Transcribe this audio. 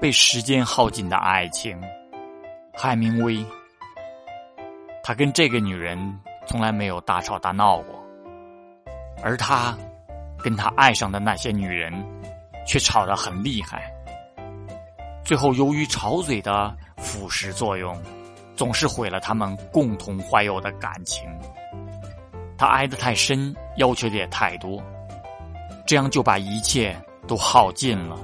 被时间耗尽的爱情。海明威，他跟这个女人从来没有大吵大闹过，而他跟他爱上的那些女人却吵得很厉害。最后，由于吵嘴的腐蚀作用，总是毁了他们共同怀有的感情。他爱得太深，要求的也太多，这样就把一切都耗尽了。